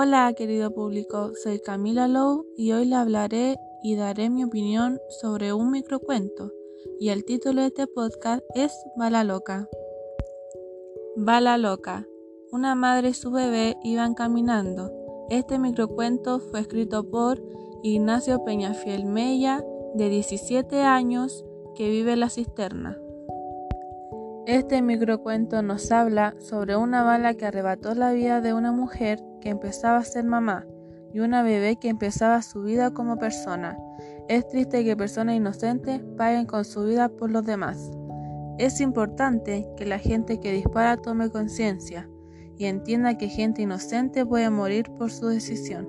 Hola querido público, soy Camila Lowe y hoy le hablaré y daré mi opinión sobre un microcuento y el título de este podcast es Bala Loca. Bala Loca. Una madre y su bebé iban caminando. Este microcuento fue escrito por Ignacio Peñafiel Mella, de 17 años, que vive en la cisterna. Este microcuento nos habla sobre una bala que arrebató la vida de una mujer que empezaba a ser mamá y una bebé que empezaba su vida como persona. Es triste que personas inocentes paguen con su vida por los demás. Es importante que la gente que dispara tome conciencia y entienda que gente inocente puede morir por su decisión.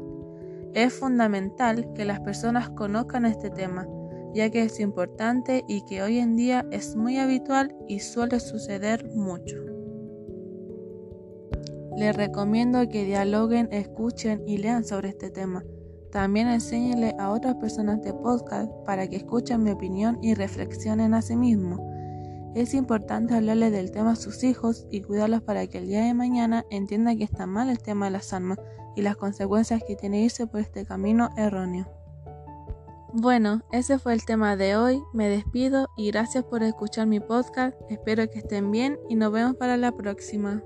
Es fundamental que las personas conozcan este tema ya que es importante y que hoy en día es muy habitual y suele suceder mucho. Les recomiendo que dialoguen, escuchen y lean sobre este tema. También enséñenle a otras personas de podcast para que escuchen mi opinión y reflexionen a sí mismos. Es importante hablarle del tema a sus hijos y cuidarlos para que el día de mañana entiendan que está mal el tema de las armas y las consecuencias que tiene irse por este camino erróneo. Bueno, ese fue el tema de hoy. Me despido y gracias por escuchar mi podcast. Espero que estén bien y nos vemos para la próxima.